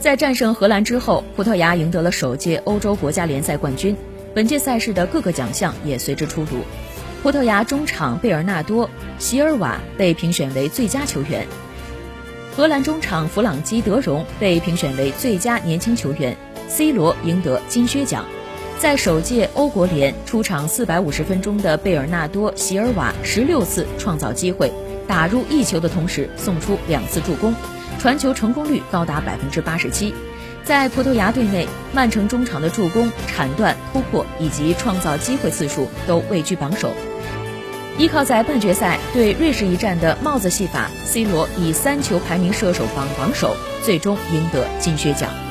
在战胜荷兰之后，葡萄牙赢得了首届欧洲国家联赛冠军。本届赛事的各个奖项也随之出炉。葡萄牙中场贝尔纳多·席尔瓦被评选为最佳球员，荷兰中场弗朗基·德容被评选为最佳年轻球员，C 罗赢得金靴奖。在首届欧国联出场四百五十分钟的贝尔纳多·席尔瓦，十六次创造机会，打入一球的同时送出两次助攻，传球成功率高达百分之八十七。在葡萄牙队内，曼城中场的助攻、铲断、突破以及创造机会次数都位居榜首。依靠在半决赛对瑞士一战的帽子戏法，C 罗以三球排名射手榜榜首，最终赢得金靴奖。